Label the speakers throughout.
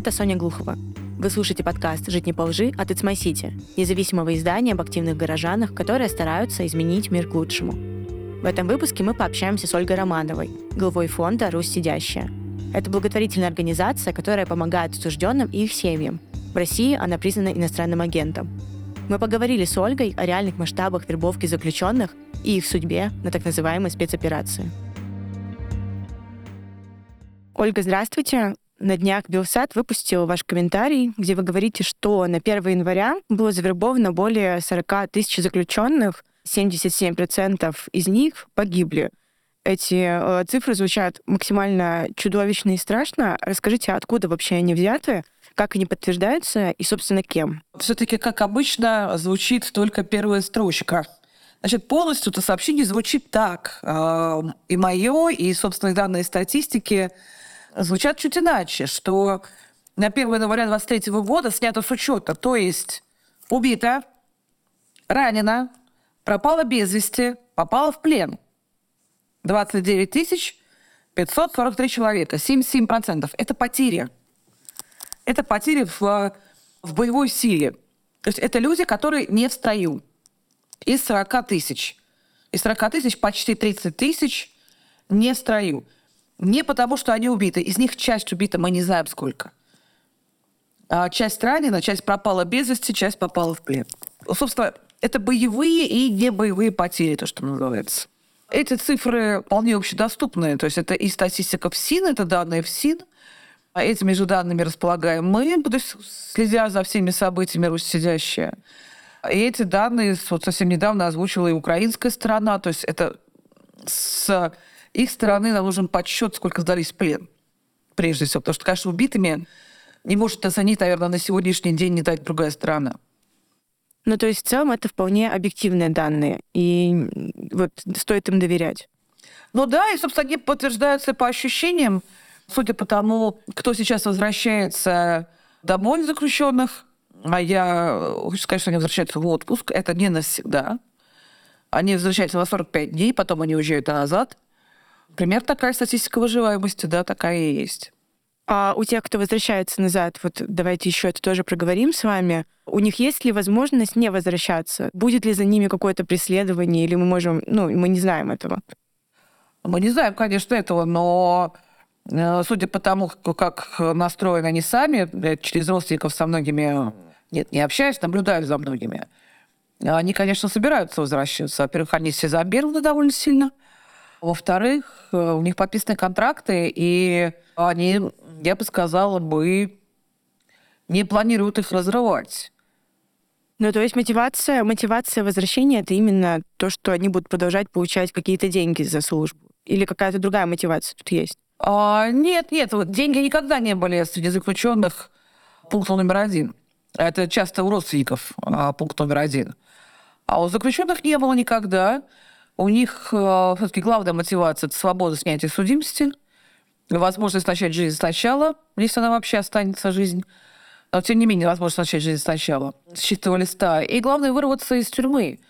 Speaker 1: Это Соня Глухова. Вы слушаете подкаст «Жить не по лжи» от It's My City, независимого издания об активных горожанах, которые стараются изменить мир к лучшему. В этом выпуске мы пообщаемся с Ольгой Романовой, главой фонда «Русь сидящая». Это благотворительная организация, которая помогает осужденным и их семьям. В России она признана иностранным агентом. Мы поговорили с Ольгой о реальных масштабах вербовки заключенных и их судьбе на так называемой спецоперации. Ольга, здравствуйте. На днях Белсад выпустил ваш комментарий, где вы говорите, что на 1 января было завербовано более 40 тысяч заключенных, 77% из них погибли. Эти э, цифры звучат максимально чудовищно и страшно. Расскажите, откуда вообще они взяты, как они подтверждаются и, собственно, кем?
Speaker 2: Все-таки, как обычно, звучит только первая строчка. Значит, полностью это сообщение звучит так. Э, и мое, и собственные данные статистики звучат чуть иначе, что на 1 января 2023 года снято с учета, то есть убито, ранено, пропало без вести, попало в плен. 29 тысяч 543 человека, 77%. Это потери. Это потери в, в боевой силе. То есть это люди, которые не в строю. Из 40 тысяч. Из 40 тысяч почти 30 тысяч не в строю. Не потому, что они убиты. Из них часть убита, мы не знаем сколько. А часть ранена, часть пропала без вести, часть попала в плен. Собственно, это боевые и не боевые потери, то, что называется. Эти цифры вполне общедоступные. То есть это и статистика ФСИН, это данные ФСИН. А этими же данными располагаем мы, то есть следя за всеми событиями Русь сидящая. И эти данные вот совсем недавно озвучила и украинская сторона. То есть это с их стороны нам нужен подсчет, сколько сдались в плен, прежде всего. Потому что, конечно, убитыми не может оценить, наверное, на сегодняшний день не дать другая страна.
Speaker 1: Ну, то есть в целом это вполне объективные данные, и вот стоит им доверять.
Speaker 2: Ну да, и, собственно, они подтверждаются по ощущениям, судя по тому, кто сейчас возвращается домой заключенных, а я хочу сказать, что они возвращаются в отпуск, это не навсегда. Они возвращаются на 45 дней, потом они уезжают назад – Пример такая статистика выживаемости, да, такая и есть.
Speaker 1: А у тех, кто возвращается назад, вот давайте еще это тоже проговорим с вами, у них есть ли возможность не возвращаться? Будет ли за ними какое-то преследование, или мы можем, ну, мы не знаем этого?
Speaker 2: Мы не знаем, конечно, этого, но э, судя по тому, как настроены они сами, через родственников со многими, нет, не общаюсь, наблюдаю за многими, они, конечно, собираются возвращаться. Во-первых, они все зомбированы довольно сильно. Во-вторых, э, у них подписаны контракты, и они, я бы сказала, бы не планируют их разрывать.
Speaker 1: Ну, то есть мотивация, мотивация возвращения – это именно то, что они будут продолжать получать какие-то деньги за службу? Или какая-то другая мотивация тут есть?
Speaker 2: А, нет, нет, вот деньги никогда не были среди заключенных пунктом номер один. Это часто у родственников а, пункт номер один. А у заключенных не было никогда. У них э, все-таки главная мотивация – это свобода снятия судимости, возможность начать жизнь сначала, если она вообще останется жизнь. Но, тем не менее, возможность начать жизнь сначала, с чистого листа. И главное – вырваться из тюрьмы.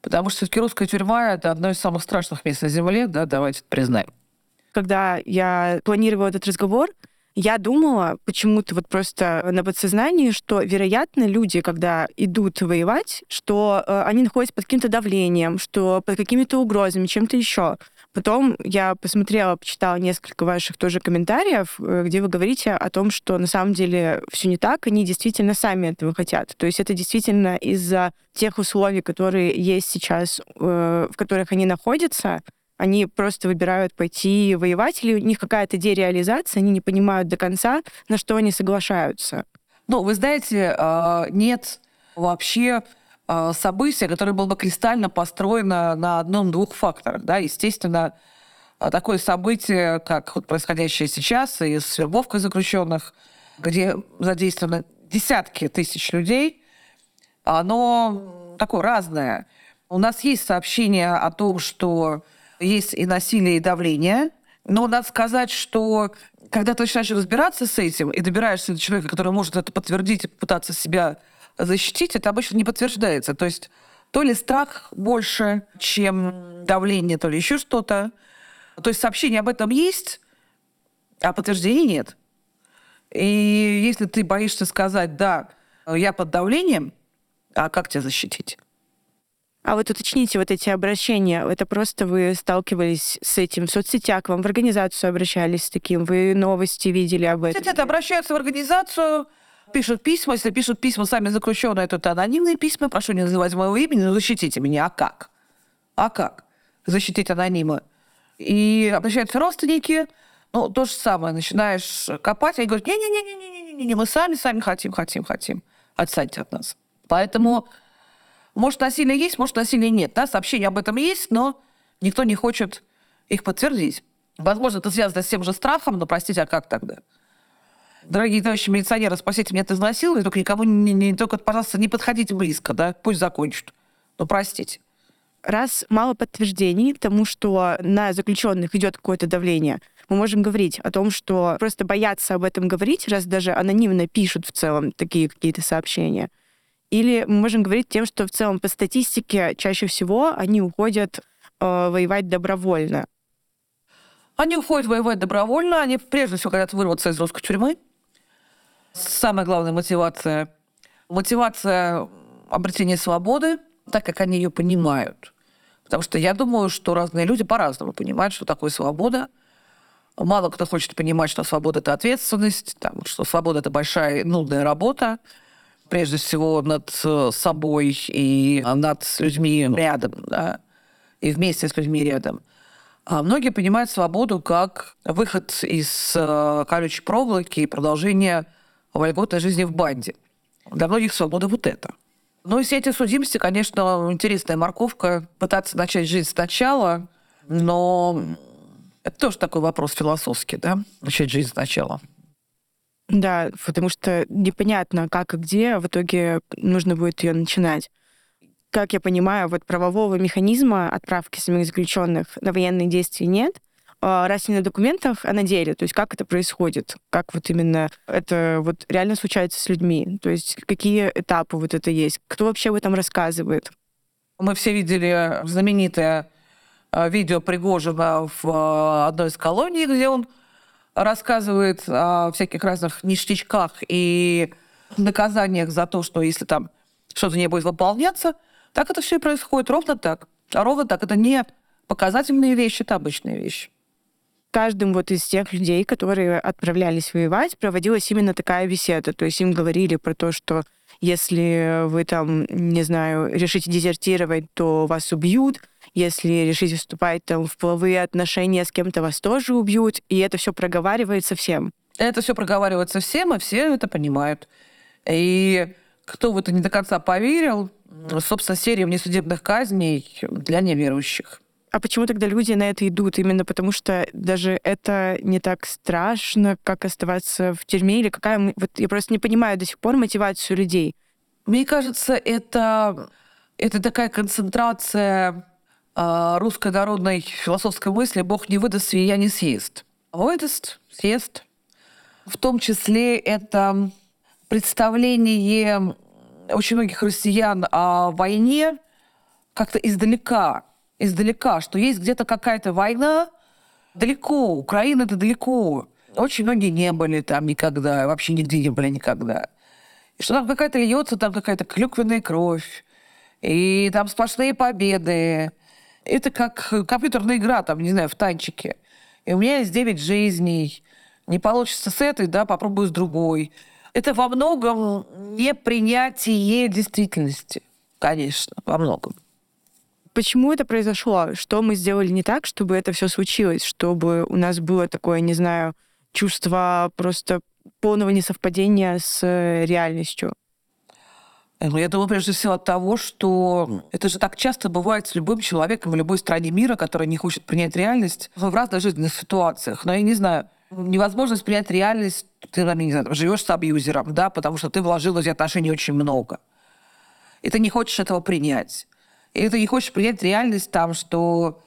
Speaker 2: Потому что все-таки русская тюрьма – это одно из самых страшных мест на Земле, да, давайте признаем.
Speaker 1: Когда я планировала этот разговор, я думала почему-то вот просто на подсознании, что, вероятно, люди, когда идут воевать, что э, они находятся под каким-то давлением, что под какими-то угрозами, чем-то еще. Потом я посмотрела, почитала несколько ваших тоже комментариев, э, где вы говорите о том, что на самом деле все не так, они действительно сами этого хотят. То есть это действительно из-за тех условий, которые есть сейчас, э, в которых они находятся, они просто выбирают пойти воевать, или у них какая-то дереализация, они не понимают до конца, на что они соглашаются.
Speaker 2: Ну, вы знаете, а, нет вообще а, события, которое было бы кристально построено на одном-двух факторах. Да? Естественно, а, такое событие, как вот происходящее сейчас, и с вербовкой заключенных, где задействованы десятки тысяч людей, оно такое разное. У нас есть сообщение о том, что есть и насилие, и давление. Но надо сказать, что когда ты начинаешь разбираться с этим и добираешься до человека, который может это подтвердить и попытаться себя защитить, это обычно не подтверждается. То есть то ли страх больше, чем давление, то ли еще что-то. То есть сообщение об этом есть, а подтверждений нет. И если ты боишься сказать, да, я под давлением, а как тебя защитить?
Speaker 1: А вот уточните вот эти обращения. Это просто вы сталкивались с этим в соцсетях, вам в организацию обращались с таким, вы новости видели об этом?
Speaker 2: Это обращаются в организацию, пишут письма. Если пишут письма сами заключенные, то это анонимные письма. Прошу не называть моего имени, но защитите меня. А как? А как? Защитить анонимы. И обращаются родственники, ну, то же самое. Начинаешь копать, они говорят, не-не-не-не-не-не, мы сами, сами хотим, хотим, хотим. Отстаньте от нас. Поэтому может, насилие есть, может, насилия нет. Да? Сообщения об этом есть, но никто не хочет их подтвердить. Возможно, это связано с тем же страхом, но, простите, а как тогда? Дорогие товарищи милиционеры, спасите меня от изнасилования, только никому не, не, только, пожалуйста, не подходите близко, да, пусть закончат. Ну, простите.
Speaker 1: Раз мало подтверждений тому, что на заключенных идет какое-то давление, мы можем говорить о том, что просто боятся об этом говорить, раз даже анонимно пишут в целом такие какие-то сообщения – или мы можем говорить тем, что в целом по статистике чаще всего они уходят э, воевать добровольно.
Speaker 2: Они уходят воевать добровольно, они прежде всего хотят вырваться из русской тюрьмы. Самая главная мотивация – мотивация обретения свободы, так как они ее понимают. Потому что я думаю, что разные люди по-разному понимают, что такое свобода. Мало кто хочет понимать, что свобода – это ответственность, там, что свобода – это большая нудная работа – прежде всего над э, собой и над людьми рядом, да, и вместе с людьми рядом. А многие понимают свободу как выход из э, колючей проволоки и продолжение вольготной жизни в банде. Для многих свобода вот это. Ну и все эти судимости, конечно, интересная морковка. Пытаться начать жизнь сначала, но это тоже такой вопрос философский, да? Начать жизнь сначала.
Speaker 1: Да, потому что непонятно, как и где в итоге нужно будет ее начинать. Как я понимаю, вот правового механизма отправки самих заключенных на военные действия нет, а раз не на документах, а на деле. То есть как это происходит? Как вот именно это вот реально случается с людьми? То есть какие этапы вот это есть? Кто вообще об этом рассказывает?
Speaker 2: Мы все видели знаменитое э, видео Пригожина в э, одной из колоний, где он рассказывает о всяких разных ништячках и наказаниях за то, что если там что-то не будет выполняться, так это все и происходит ровно так. А ровно так. Это не показательные вещи, это обычные вещи.
Speaker 1: Каждым вот из тех людей, которые отправлялись воевать, проводилась именно такая беседа. То есть им говорили про то, что если вы там, не знаю, решите дезертировать, то вас убьют. Если решите вступать там в половые отношения с кем-то, вас тоже убьют. И это все проговаривается всем.
Speaker 2: Это все проговаривается всем, и все это понимают. И кто в это не до конца поверил, собственно, серия внесудебных казней для неверующих.
Speaker 1: А почему тогда люди на это идут? Именно потому что даже это не так страшно, как оставаться в тюрьме? Или какая... Вот я просто не понимаю до сих пор мотивацию людей.
Speaker 2: Мне кажется, это, это такая концентрация русской народной философской мысли «Бог не выдаст, я не съест». Выдаст, съест. В том числе это представление очень многих россиян о войне как-то издалека – издалека, что есть где-то какая-то война далеко, Украина это далеко. Очень многие не были там никогда, вообще нигде не были никогда. И что там какая-то льется, там какая-то клюквенная кровь, и там сплошные победы. Это как компьютерная игра, там, не знаю, в танчике. И у меня есть 9 жизней. Не получится с этой, да, попробую с другой. Это во многом непринятие действительности. Конечно, во многом.
Speaker 1: Почему это произошло? Что мы сделали не так, чтобы это все случилось? Чтобы у нас было такое, не знаю, чувство просто полного несовпадения с э, реальностью?
Speaker 2: Ну, я думаю, прежде всего от того, что это же так часто бывает с любым человеком в любой стране мира, который не хочет принять реальность в разных жизненных ситуациях. Но я не знаю, невозможность принять реальность, ты, не знаю, живешь с абьюзером, да, потому что ты вложил в эти отношения очень много. И ты не хочешь этого принять. И ты не хочешь принять реальность там, что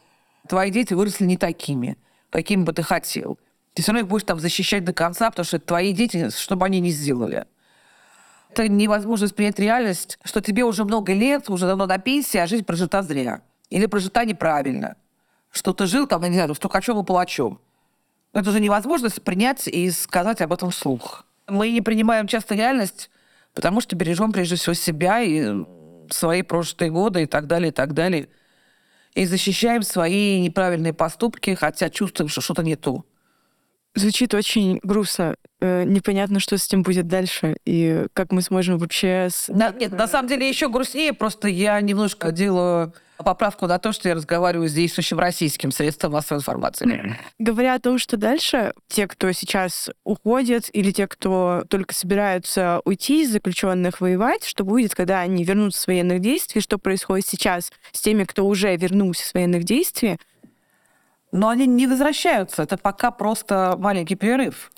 Speaker 2: твои дети выросли не такими, какими бы ты хотел. Ты все равно их будешь там защищать до конца, потому что это твои дети, чтобы они не сделали. Это невозможно принять реальность, что тебе уже много лет, уже давно на пенсии, а жизнь прожита зря. Или прожита неправильно. Что ты жил там, я не знаю, с Трукачевым палачом. Это же невозможно принять и сказать об этом вслух. Мы не принимаем часто реальность, потому что бережем прежде всего себя и свои прошлые годы и так далее, и так далее. И защищаем свои неправильные поступки, хотя чувствуем, что что-то не то.
Speaker 1: Звучит очень грустно. Э, непонятно, что с этим будет дальше, и как мы сможем вообще... С...
Speaker 2: На, нет, на самом деле еще грустнее, просто я немножко делаю поправку на то, что я разговариваю с действующим российским средством массовой информации.
Speaker 1: Говоря о том, что дальше, те, кто сейчас уходят, или те, кто только собираются уйти из заключенных воевать, что будет, когда они вернутся с военных действий, что происходит сейчас с теми, кто уже вернулся с военных действий,
Speaker 2: но они не возвращаются. Это пока просто маленький перерыв.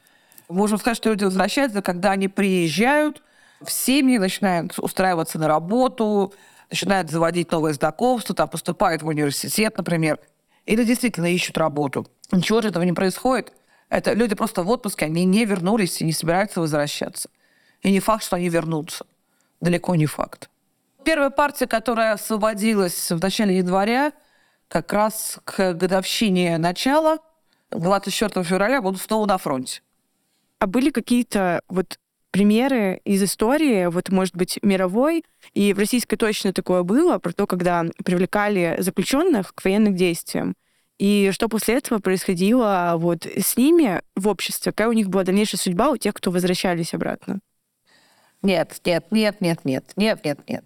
Speaker 2: Можем сказать, что люди возвращаются, когда они приезжают в семьи, начинают устраиваться на работу, начинают заводить новое знакомство, там поступают в университет, например, или действительно ищут работу. Ничего же этого не происходит. Это люди просто в отпуске, они не вернулись и не собираются возвращаться. И не факт, что они вернутся. Далеко не факт. Первая партия, которая освободилась в начале января, как раз к годовщине начала, 24 февраля, будут снова на фронте.
Speaker 1: А были какие-то вот примеры из истории, вот, может быть, мировой, и в российской точно такое было, про то, когда привлекали заключенных к военным действиям, и что после этого происходило вот с ними в обществе, какая у них была дальнейшая судьба у тех, кто возвращались обратно?
Speaker 2: Нет, нет, нет, нет, нет, нет, нет, нет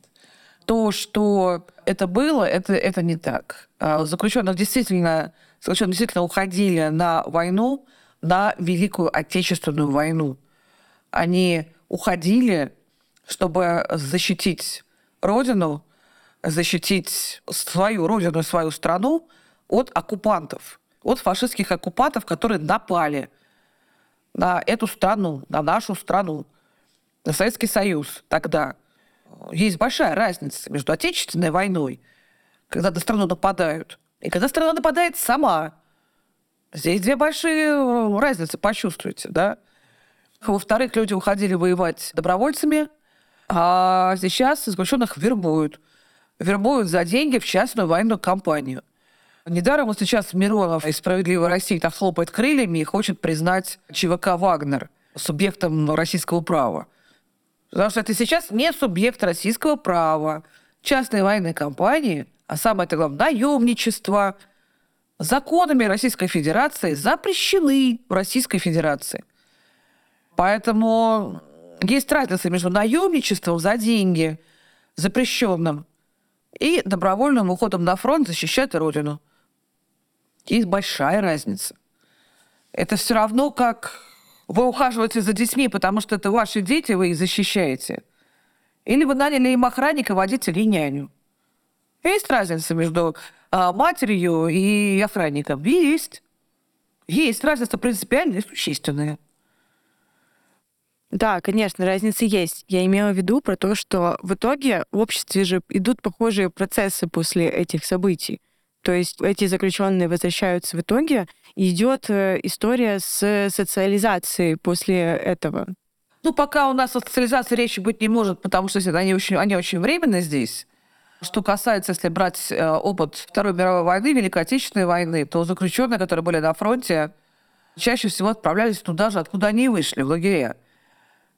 Speaker 2: то, что это было, это, это не так. А, заключенных действительно, заключенные действительно уходили на войну, на Великую Отечественную войну. Они уходили, чтобы защитить Родину, защитить свою Родину, свою страну от оккупантов, от фашистских оккупантов, которые напали на эту страну, на нашу страну, на Советский Союз тогда – есть большая разница между Отечественной войной, когда на страну нападают, и когда страна нападает сама. Здесь две большие э, разницы, почувствуйте, да? Во-вторых, люди уходили воевать добровольцами, а сейчас заключенных вербуют. Вербуют за деньги в частную военную компанию. Недаром вот сейчас Миронов из «Справедливой России» так хлопает крыльями и хочет признать ЧВК «Вагнер» субъектом российского права. Потому что это сейчас не субъект российского права. Частные военные компании, а самое главное, наемничество, законами Российской Федерации запрещены в Российской Федерации. Поэтому есть разница между наемничеством за деньги, запрещенным, и добровольным уходом на фронт защищать Родину. Есть большая разница. Это все равно как вы ухаживаете за детьми, потому что это ваши дети, вы их защищаете. Или вы наняли им охранника, водителя и няню. Есть разница между матерью и охранником? Есть. Есть разница принципиальная и существенная.
Speaker 1: Да, конечно, разница есть. Я имела в виду про то, что в итоге в обществе же идут похожие процессы после этих событий. То есть эти заключенные возвращаются в итоге, и идет э, история с социализацией после этого.
Speaker 2: Ну, пока у нас о социализации речи быть не может, потому что они очень, они очень временно здесь. Что касается, если брать э, опыт Второй мировой войны, Великой Отечественной войны, то заключенные, которые были на фронте, чаще всего отправлялись туда же, откуда они вышли, в лагеря.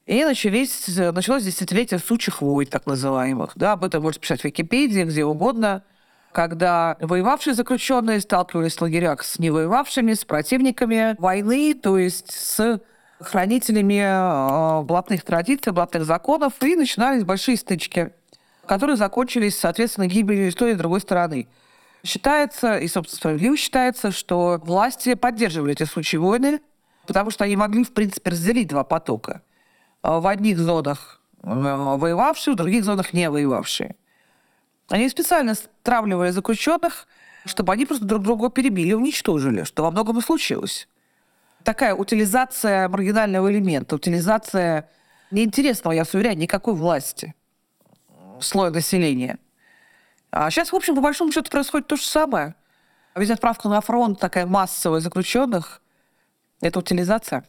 Speaker 2: И начались, началось десятилетие сучих войн, так называемых. Да, об этом можно писать в Википедии, где угодно – когда воевавшие заключенные сталкивались в лагерях с невоевавшими, с противниками войны, то есть с хранителями э, блатных традиций, блатных законов, и начинались большие стычки, которые закончились, соответственно, гибелью той и другой стороны. Считается, и, собственно, справедливо считается, что власти поддерживали эти случаи войны, потому что они могли, в принципе, разделить два потока. В одних зонах э, воевавшие, в других зонах не воевавшие. Они специально стравливали заключенных, чтобы они просто друг друга перебили, уничтожили, что во многом и случилось. Такая утилизация маргинального элемента, утилизация неинтересного, я вас уверяю, никакой власти слоя населения. А сейчас, в общем, по большому счету происходит то же самое. Ведь отправка на фронт такая массовая заключенных – это утилизация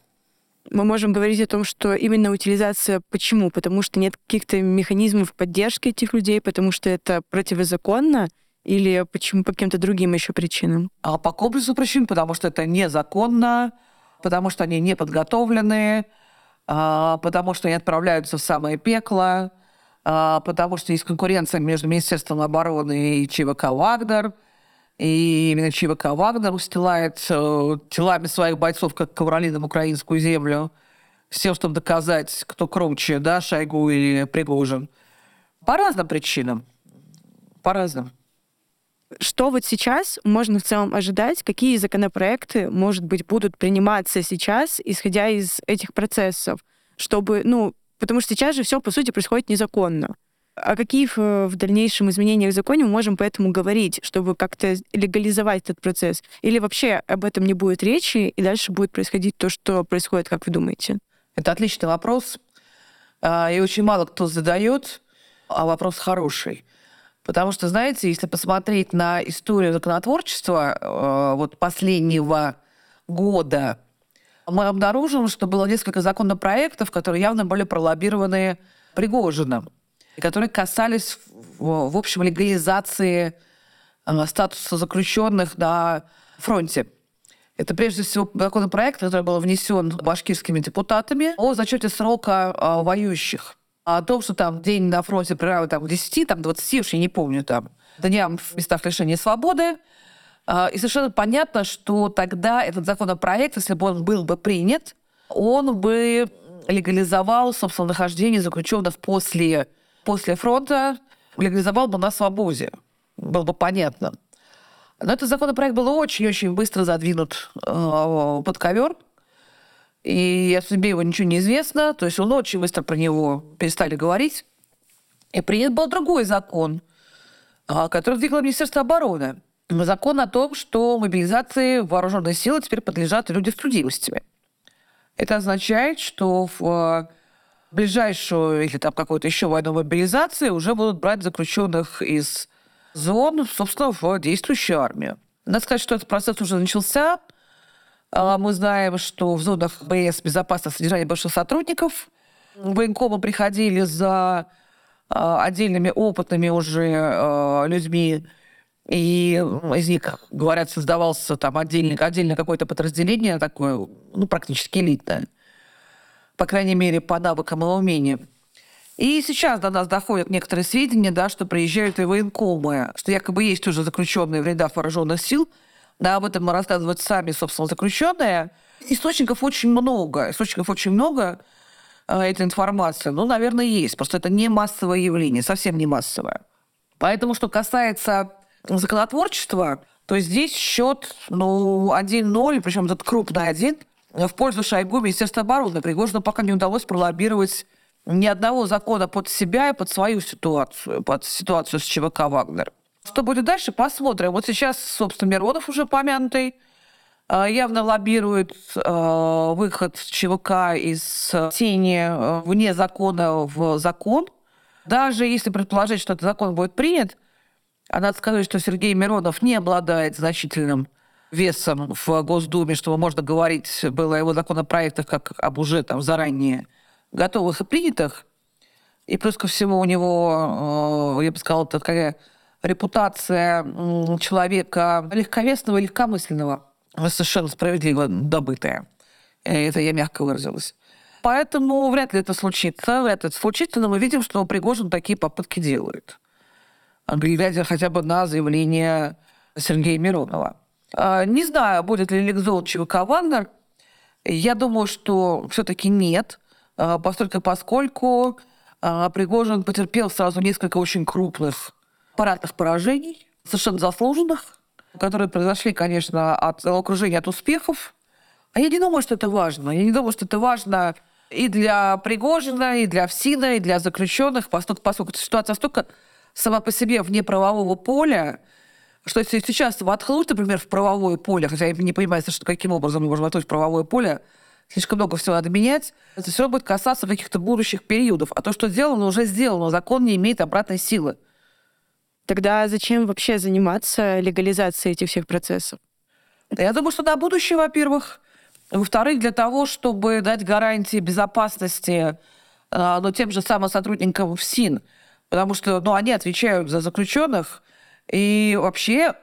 Speaker 1: мы можем говорить о том, что именно утилизация почему? Потому что нет каких-то механизмов поддержки этих людей, потому что это противозаконно, или почему по каким-то другим еще причинам?
Speaker 2: А по комплексу причин, потому что это незаконно, потому что они не подготовлены, а, потому что они отправляются в самое пекло, потому что есть конкуренция между Министерством обороны и ЧВК «Вагнер», и именно ЧВК «Вагнер» устилает э, телами своих бойцов, как ковролином, украинскую землю, с тем, чтобы доказать, кто круче, да, Шойгу или Пригожин. По разным причинам. По разным.
Speaker 1: Что вот сейчас можно в целом ожидать? Какие законопроекты, может быть, будут приниматься сейчас, исходя из этих процессов, чтобы, ну, Потому что сейчас же все, по сути, происходит незаконно. О каких э, в дальнейшем изменениях в законе мы можем поэтому говорить, чтобы как-то легализовать этот процесс? Или вообще об этом не будет речи, и дальше будет происходить то, что происходит, как вы думаете?
Speaker 2: Это отличный вопрос. А, и очень мало кто задает, а вопрос хороший. Потому что, знаете, если посмотреть на историю законотворчества э, вот последнего года, мы обнаружим, что было несколько законопроектов, которые явно были пролоббированы Пригожиным, которые касались, в общем, легализации э, статуса заключенных на фронте. Это прежде всего законопроект, который был внесен башкирскими депутатами о зачете срока э, воюющих. О том, что там день на фронте прерывают там, 10, там, 20, уж я не помню, там, дням в местах лишения свободы, а, и совершенно понятно, что тогда этот законопроект, если бы он был бы принят, он бы легализовал, собственно, нахождение заключенных после, после фронта, легализовал бы на свободе. Было бы понятно. Но этот законопроект был очень-очень быстро задвинут э, под ковер. И о судьбе его ничего не известно. То есть он очень быстро про него перестали говорить. И принят был другой закон, э, который двигало Министерство обороны закон о том, что мобилизации вооруженные силы теперь подлежат люди с судимостями. Это означает, что в ближайшую или там какую-то еще войну мобилизации уже будут брать заключенных из зон, собственно, в действующую армию. Надо сказать, что этот процесс уже начался. А, мы знаем, что в зонах БС безопасного содержания бывших сотрудников военкомы приходили за а, отдельными опытными уже а, людьми и из них, говорят, создавался там отдельно, отдельно какое-то подразделение такое, ну, практически элитное. По крайней мере, по навыкам и умениям. И сейчас до нас доходят некоторые сведения, да, что приезжают и военкомы, что якобы есть уже заключенные в рядах вооруженных сил. Да, об этом рассказывают сами, собственно, заключенные. Источников очень много. Источников очень много э, этой информации. Ну, наверное, есть. Просто это не массовое явление, совсем не массовое. Поэтому, что касается законотворчества, то здесь счет ну, 1-0, причем этот крупный один, в пользу Шойгу Министерства обороны. Пригожину пока не удалось пролоббировать ни одного закона под себя и под свою ситуацию, под ситуацию с ЧВК «Вагнер». Что будет дальше, посмотрим. Вот сейчас, собственно, Миронов уже помянутый, э, явно лоббирует э, выход ЧВК из тени э, вне закона в закон. Даже если предположить, что этот закон будет принят – а надо сказать, что Сергей Миронов не обладает значительным весом в Госдуме, чтобы можно говорить было о его законопроектах как об уже там заранее готовых и принятых. И плюс ко всему у него, э, я бы сказала, такая репутация человека легковесного и легкомысленного, совершенно справедливо добытая. Это я мягко выразилась. Поэтому вряд ли это случится. Вряд ли это случится, но мы видим, что Пригожин такие попытки делает глядя хотя бы на заявление Сергея Миронова. А, не знаю, будет ли ликзол ЧВК «Вагнер». Я думаю, что все-таки нет, а, поскольку, поскольку а, Пригожин потерпел сразу несколько очень крупных аппаратных поражений, совершенно заслуженных, которые произошли, конечно, от окружения, от успехов. А я не думаю, что это важно. Я не думаю, что это важно и для Пригожина, и для ФСИНа, и для заключенных, поскольку, поскольку ситуация настолько сама по себе вне правового поля, что если сейчас воткнуть, например, в правовое поле, хотя я не понимаю, что каким образом мы можем воткнуть в правовое поле, слишком много всего надо менять, это все будет касаться каких-то будущих периодов. А то, что сделано, уже сделано. Закон не имеет обратной силы.
Speaker 1: Тогда зачем вообще заниматься легализацией этих всех процессов?
Speaker 2: Я думаю, что на будущее, во-первых. Во-вторых, для того, чтобы дать гарантии безопасности э, ну, тем же самым сотрудникам ФСИН – Потому что ну, они отвечают за заключенных. И вообще,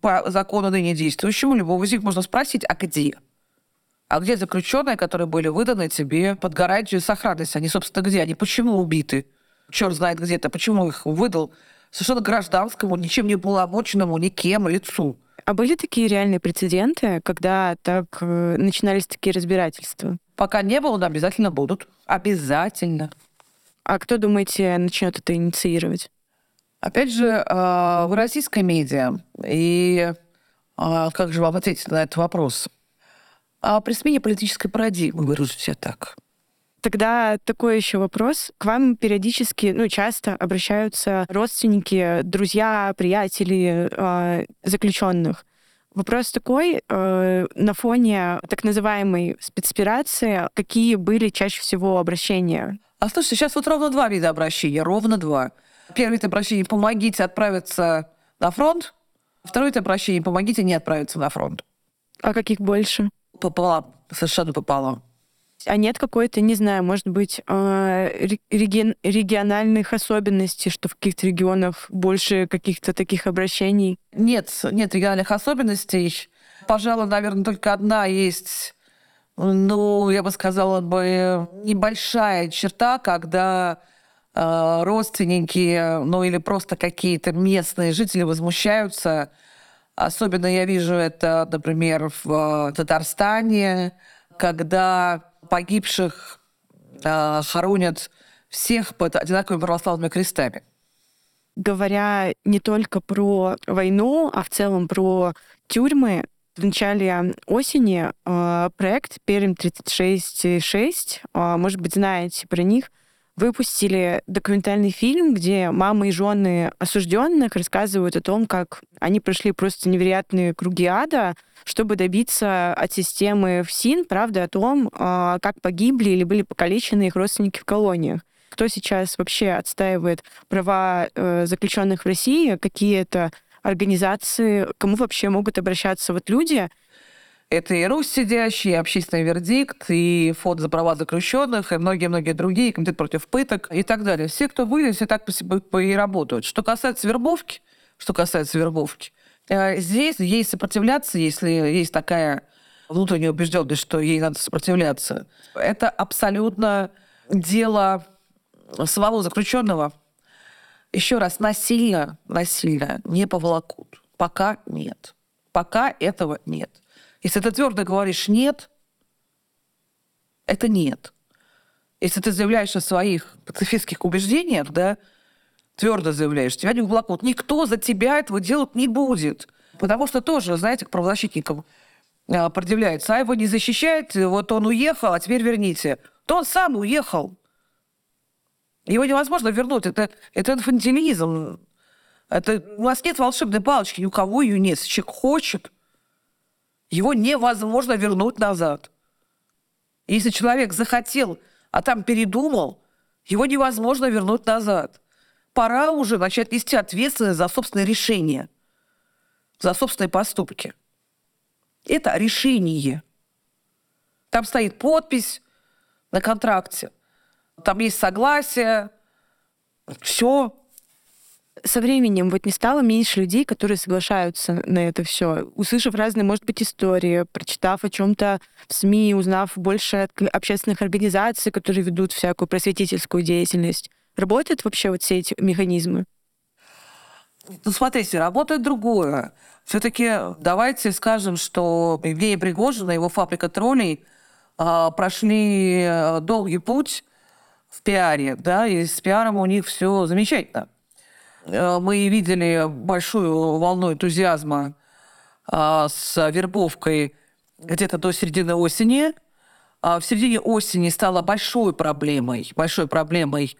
Speaker 2: по закону ныне действующему, любого из них можно спросить, а где? А где заключенные, которые были выданы тебе под гарантию сохранности? Они, собственно, где? Они почему убиты? Черт знает где-то. Почему их выдал совершенно гражданскому, ничем не полномоченному, никем лицу?
Speaker 1: А были такие реальные прецеденты, когда так э, начинались такие разбирательства?
Speaker 2: Пока не было, но обязательно будут. Обязательно.
Speaker 1: А кто, думаете, начнет это инициировать?
Speaker 2: Опять же, э, в российской медиа. И э, как же вам ответить на этот вопрос? А при смене политической парадигмы, говорю все так.
Speaker 1: Тогда такой еще вопрос. К вам периодически, ну, часто обращаются родственники, друзья, приятели э, заключенных. Вопрос такой, э, на фоне так называемой спецоперации, какие были чаще всего обращения?
Speaker 2: А слушайте, сейчас вот ровно два вида обращения, ровно два. Первый вид обращения – помогите отправиться на фронт. Второй вид обращения – помогите не отправиться на фронт.
Speaker 1: А каких больше?
Speaker 2: Пополам, совершенно пополам.
Speaker 1: А нет какой-то, не знаю, может быть, э, реги- региональных особенностей, что в каких-то регионах больше каких-то таких обращений?
Speaker 2: Нет, нет региональных особенностей. Пожалуй, наверное, только одна есть, ну, я бы сказала бы, небольшая черта, когда э, родственники, ну или просто какие-то местные жители возмущаются. Особенно я вижу это, например, в Татарстане, когда погибших э, хоронят всех под одинаковыми православными крестами.
Speaker 1: Говоря не только про войну, а в целом про тюрьмы, в начале осени э, проект «Пермь 36.6», э, может быть, знаете про них, выпустили документальный фильм, где мамы и жены осужденных рассказывают о том, как они прошли просто невероятные круги ада, чтобы добиться от системы ФСИН правды о том, а, как погибли или были покалечены их родственники в колониях. Кто сейчас вообще отстаивает права э, заключенных в России, какие это организации, кому вообще могут обращаться вот люди,
Speaker 2: это и Русь сидящий, и общественный вердикт, и фонд за права заключенных, и многие-многие другие, комитет против пыток и так далее. Все, кто были, все так по себе и работают. Что касается вербовки, что касается вербовки, э, здесь ей сопротивляться, если есть такая внутренняя убежденность, что ей надо сопротивляться, это абсолютно дело самого заключенного. Еще раз, насильно, насильно не поволокут. Пока нет. Пока этого нет. Если ты твердо говоришь «нет», это «нет». Если ты заявляешь о своих пацифистских убеждениях, да, твердо заявляешь, тебя не уволокут. Никто за тебя этого делать не будет. Потому что тоже, знаете, к правозащитникам а, предъявляется, а его не защищает, вот он уехал, а теперь верните. То он сам уехал. Его невозможно вернуть. Это, это инфантилизм. Это, у нас нет волшебной палочки, ни у кого ее нет. Человек хочет, его невозможно вернуть назад. Если человек захотел, а там передумал, его невозможно вернуть назад. Пора уже начать нести ответственность за собственное решение, за собственные поступки. Это решение. Там стоит подпись на контракте, там есть согласие, все,
Speaker 1: со временем вот не стало меньше людей, которые соглашаются на это все, услышав разные, может быть, истории, прочитав о чем-то в СМИ, узнав больше от общественных организаций, которые ведут всякую просветительскую деятельность. Работают вообще вот все эти механизмы?
Speaker 2: Ну, смотрите, работает другое. Все-таки давайте скажем, что Евгений Пригожин и его фабрика троллей э, прошли э, долгий путь в пиаре, да, и с пиаром у них все замечательно. Э, мы видели большую волну энтузиазма а, с вербовкой где-то до середины осени. А в середине осени стало большой проблемой, большой проблемой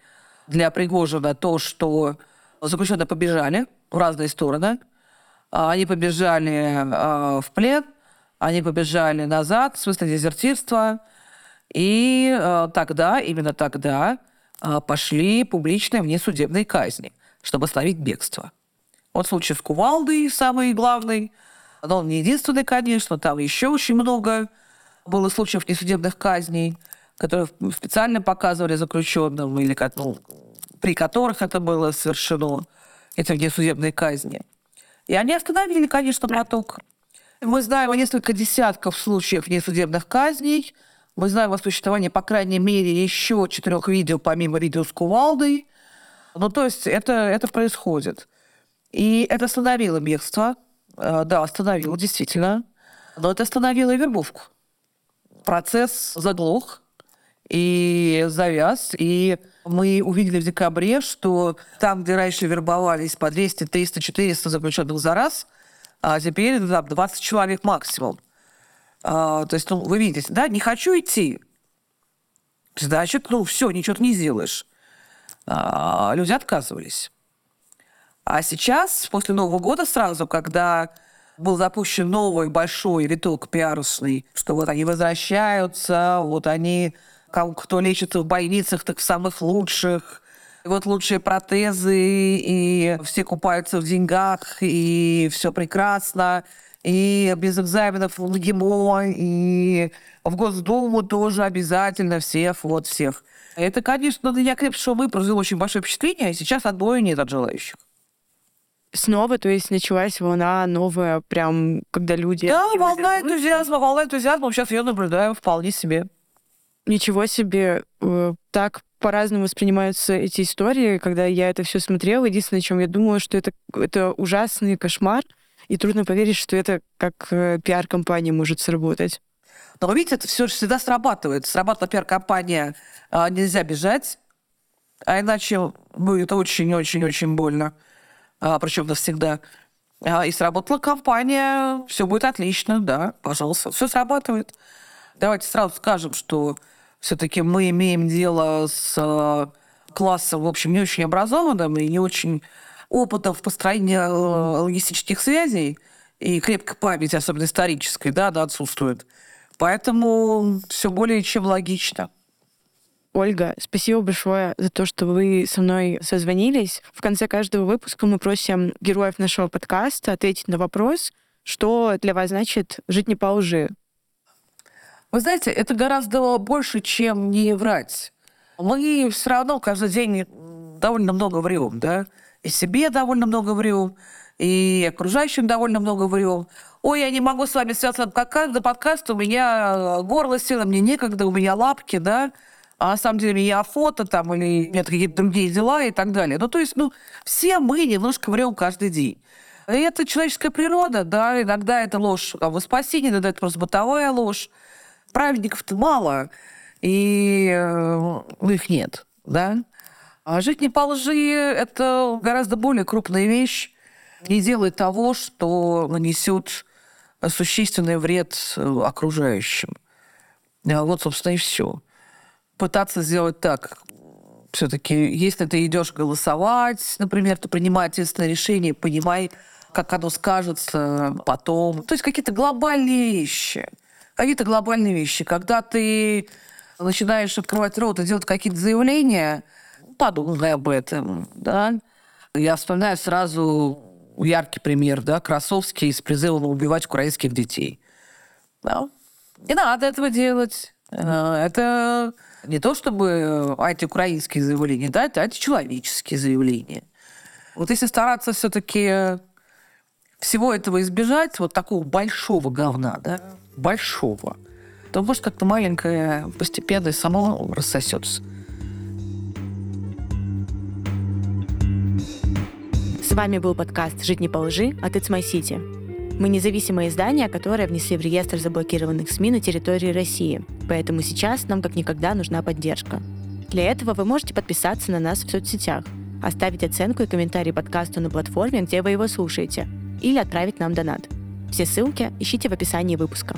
Speaker 2: для Пригожина то, что заключенные побежали в разные стороны. А, они побежали в плен, они побежали назад, в смысле дезертирства. И тогда, именно тогда, пошли публичные внесудебные казни чтобы остановить бегство. Вот случай с Кувалдой самый главный. Но он не единственный, конечно, там еще очень много было случаев несудебных казней, которые специально показывали заключенным, или ну, при которых это было совершено, эти внесудебные казни. И они остановили, конечно, поток. Мы знаем о несколько десятков случаев несудебных казней. Мы знаем о существовании, по крайней мере, еще четырех видео, помимо видео с кувалдой. Ну, то есть это, это происходит. И это остановило бегство. Э, да, остановило, действительно. Но это остановило и вербовку. Процесс заглох и завяз. И мы увидели в декабре, что там, где раньше вербовались по 200, 300, 400 заключенных за раз, а теперь да, 20 человек максимум. А, то есть, ну, вы видите, да, не хочу идти, значит, ну, все, ничего ты не сделаешь. А, люди отказывались. А сейчас, после Нового года сразу, когда был запущен новый большой виток пиарусный, что вот они возвращаются, вот они, кто лечится в больницах, так в самых лучших, и вот лучшие протезы, и все купаются в деньгах, и все прекрасно, и без экзаменов в ГИМО, и в Госдуму тоже обязательно всех, вот всех. Это, конечно, для крепшего мы произвело очень большое впечатление, и сейчас отбоя нет от желающих
Speaker 1: снова, то есть началась волна новая, прям, когда люди...
Speaker 2: Да, волна энтузиазма, волна энтузиазма, сейчас я наблюдаю вполне себе.
Speaker 1: Ничего себе, э, так по-разному воспринимаются эти истории, когда я это все смотрела. Единственное, о чем я думала, что это, это ужасный кошмар, и трудно поверить, что это как э, пиар-компания может сработать.
Speaker 2: Но видите, это все всегда срабатывает. Срабатывала пиар-компания, а, нельзя бежать, а иначе будет очень-очень-очень больно а, причем навсегда. А, и сработала компания, все будет отлично, да, пожалуйста, все срабатывает. Давайте сразу скажем, что все-таки мы имеем дело с а, классом, в общем, не очень образованным и не очень опытом в построении а, логистических связей, и крепкой памяти, особенно исторической, да, да, отсутствует. Поэтому все более чем логично.
Speaker 1: Ольга, спасибо большое за то, что вы со мной созвонились. В конце каждого выпуска мы просим героев нашего подкаста ответить на вопрос, что для вас значит жить не по лжи.
Speaker 2: Вы знаете, это гораздо больше, чем не врать. Мы все равно каждый день довольно много врем, да? И себе довольно много врем, и окружающим довольно много врем. Ой, я не могу с вами связаться на подкаст, у меня горло сило, мне некогда, у меня лапки, да? а на самом деле я фото там или нет какие-то другие дела и так далее. Ну, то есть, ну, все мы немножко врем каждый день. И это человеческая природа, да, иногда это ложь во спасение, иногда это просто бытовая ложь. Праведников-то мало, и э, их нет, да. А жить не по лжи – это гораздо более крупная вещь. Не делай того, что нанесет существенный вред э, окружающим. Вот, собственно, и все пытаться сделать так. Все-таки, если ты идешь голосовать, например, то принимай ответственное решение, понимай, как оно скажется потом. То есть какие-то глобальные вещи. Какие-то глобальные вещи. Когда ты начинаешь открывать рот и делать какие-то заявления, подумай об этом. Да? Я вспоминаю сразу яркий пример, да, Красовский с призывом убивать украинских детей. Да? Не надо этого делать. Э, это не то чтобы антиукраинские заявления, да, это античеловеческие заявления. Вот если стараться все-таки всего этого избежать, вот такого большого говна, да, большого, то может как-то маленькое постепенно само рассосется.
Speaker 1: С вами был подкаст «Жить не по лжи» от It's My City. Мы независимое издание, которое внесли в реестр заблокированных СМИ на территории России, поэтому сейчас нам как никогда нужна поддержка. Для этого вы можете подписаться на нас в соцсетях, оставить оценку и комментарий подкасту на платформе, где вы его слушаете, или отправить нам донат. Все ссылки ищите в описании выпуска.